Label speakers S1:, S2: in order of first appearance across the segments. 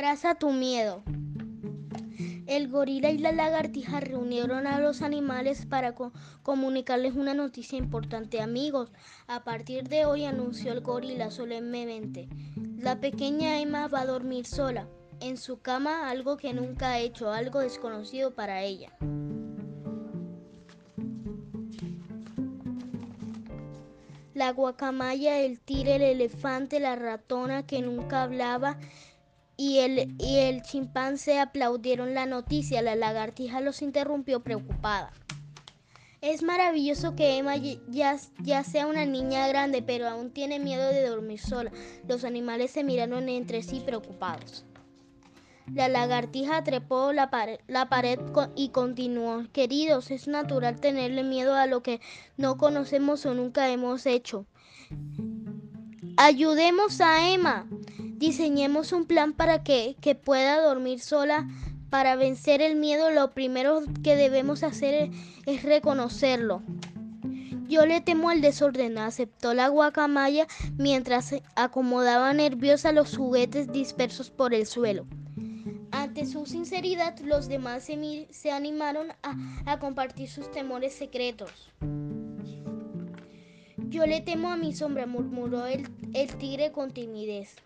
S1: Abraza tu miedo. El gorila y la lagartija reunieron a los animales para comunicarles una noticia importante. Amigos, a partir de hoy anunció el gorila solemnemente, la pequeña Emma va a dormir sola, en su cama, algo que nunca ha hecho, algo desconocido para ella. La guacamaya, el tigre, el elefante, la ratona que nunca hablaba, y el, y el chimpancé aplaudieron la noticia. La lagartija los interrumpió preocupada. Es maravilloso que Emma ya, ya, sea una niña grande, pero aún tiene miedo de dormir sola. Los animales se miraron entre sí preocupados. La lagartija trepó la pared, la pared y continuó. Queridos, es natural tenerle miedo a lo que no conocemos o nunca hemos hecho. Ayudemos a Emma. Diseñemos un plan para que, pueda dormir sola. Para vencer el miedo, lo primero que debemos hacer es, reconocerlo. Yo le temo al desorden, aceptó la guacamaya mientras acomodaba nerviosa los juguetes dispersos por el suelo. Ante su sinceridad, los demás se, animaron a compartir sus temores secretos. Yo le temo a mi sombra, murmuró el, tigre con timidez.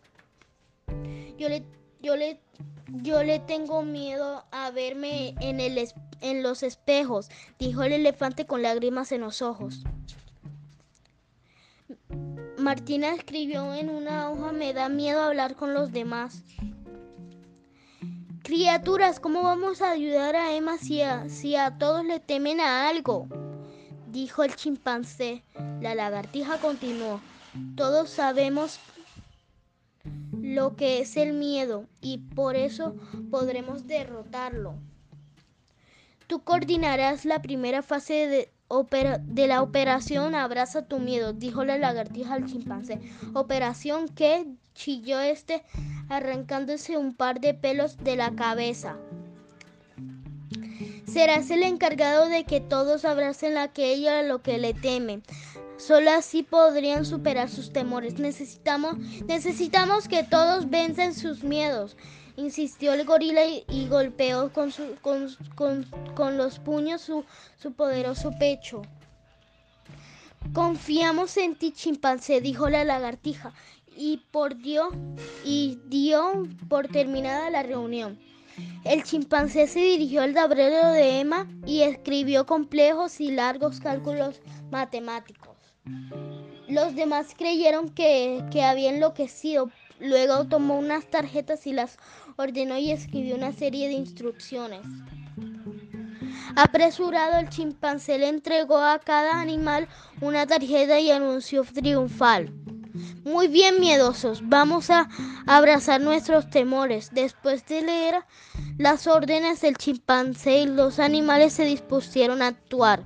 S1: Yo le, yo, le, yo le tengo miedo a verme en, el, en los espejos, dijo el elefante con lágrimas en los ojos. Martina escribió en una hoja, me da miedo hablar con los demás. Criaturas, ¿cómo vamos a ayudar a Emma si si a todos le temen a algo? dijo el chimpancé. La lagartija continuó. Todos sabemos lo que es el miedo y por eso podremos derrotarlo. Tú coordinarás la primera fase de, de, la operación Abraza tu miedo, dijo la lagartija al chimpancé. Operación que chilló este arrancándose un par de pelos de la cabeza. Serás el encargado de que todos abracen aquello a lo que le temen. Solo así podrían superar sus temores. Necesitamos, necesitamos que todos vencen sus miedos, insistió el gorila y, golpeó con, con, los puños su, su poderoso pecho. Confiamos en ti, chimpancé, dijo la lagartija, y por Dios, y dio por terminada la reunión. El chimpancé se dirigió al tablero de Emma y escribió complejos y largos cálculos matemáticos. Los demás creyeron que, había enloquecido. Luego tomó unas tarjetas y las ordenó y escribió una serie de instrucciones. Apresurado, el chimpancé le entregó a cada animal una tarjeta y anunció triunfal. Muy bien, miedosos, vamos a abrazar nuestros temores. Después de leer las órdenes del chimpancé los animales se dispusieron a actuar.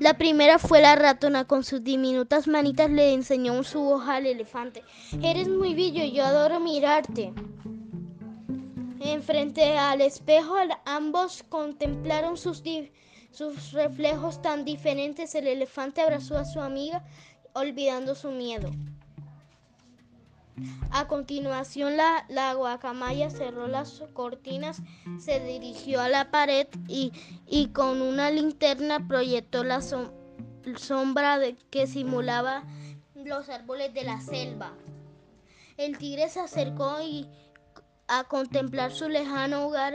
S1: La primera fue la ratona, con sus diminutas manitas le enseñó su hoja al elefante. Eres muy bello, yo adoro mirarte. Enfrente al espejo, ambos contemplaron sus reflejos tan diferentes. El elefante abrazó a su amiga olvidando su miedo. A continuación, la, guacamaya cerró las cortinas, se dirigió a la pared y, con una linterna proyectó la sombra que simulaba los árboles de la selva. El tigre se acercó y a contemplar su lejano hogar,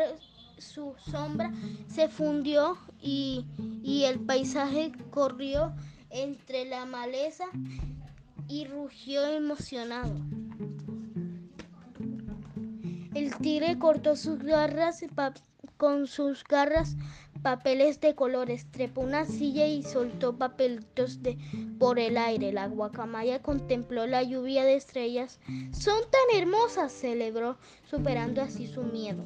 S1: su sombra se fundió y, y el paisaje corrió entre la maleza y rugió emocionado. Tigre cortó sus garras con sus garras papeles de colores, trepó una silla y soltó papelitos de, por el aire. La guacamaya contempló la lluvia de estrellas. Son tan hermosas, celebró, superando así su miedo.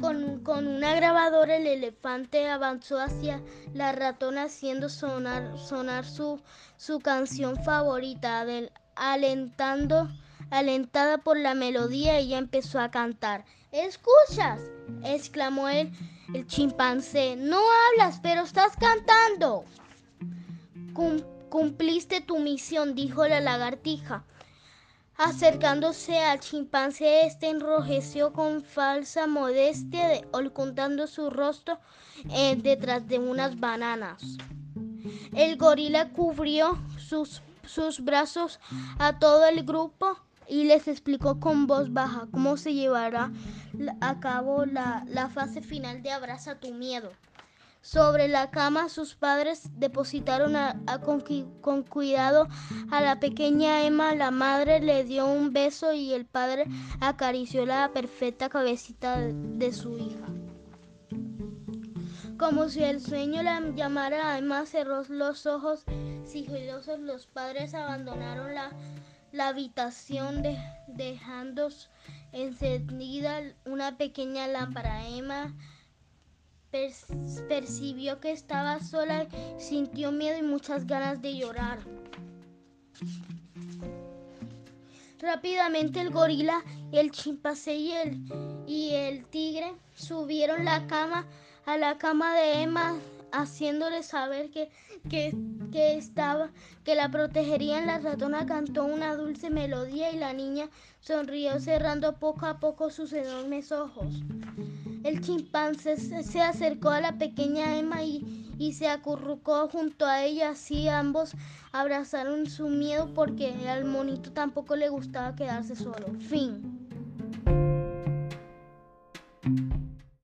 S1: Con, una grabadora el elefante avanzó hacia la ratona haciendo sonar, sonar su, su canción favorita, alentando, alentada por la melodía, ella empezó a cantar. ¿Escuchas? exclamó el, el chimpancé. No hablas, pero estás cantando. cumpliste tu misión, dijo la lagartija. Acercándose al chimpancé, este enrojeció con falsa modestia, ocultando su rostro eh, detrás de unas bananas. El gorila cubrió sus, sus brazos a todo el grupo y les explicó con voz baja cómo se llevará a cabo la, la fase final de Abraza tu miedo. Sobre la cama sus padres depositaron con, cuidado a la pequeña Emma. La madre le dio un beso y el padre acarició la perfecta cabecita de, su hija. Como si el sueño la llamara, Emma cerró los ojos sigilosos. Los padres abandonaron la, la habitación dejando encendida una pequeña lámpara. Emma percibió que estaba sola, sintió miedo y muchas ganas de llorar. Rápidamente el gorila, el chimpancé y el, y el tigre subieron la cama a la cama de Emma, haciéndole saber que, que, que, estaba, que la protegerían. La ratona cantó una dulce melodía y la niña sonrió cerrando poco a poco sus enormes ojos. El chimpancé se acercó a la pequeña Emma y, y, se acurrucó junto a ella. Así ambos abrazaron su miedo porque al monito tampoco le gustaba quedarse solo. Fin.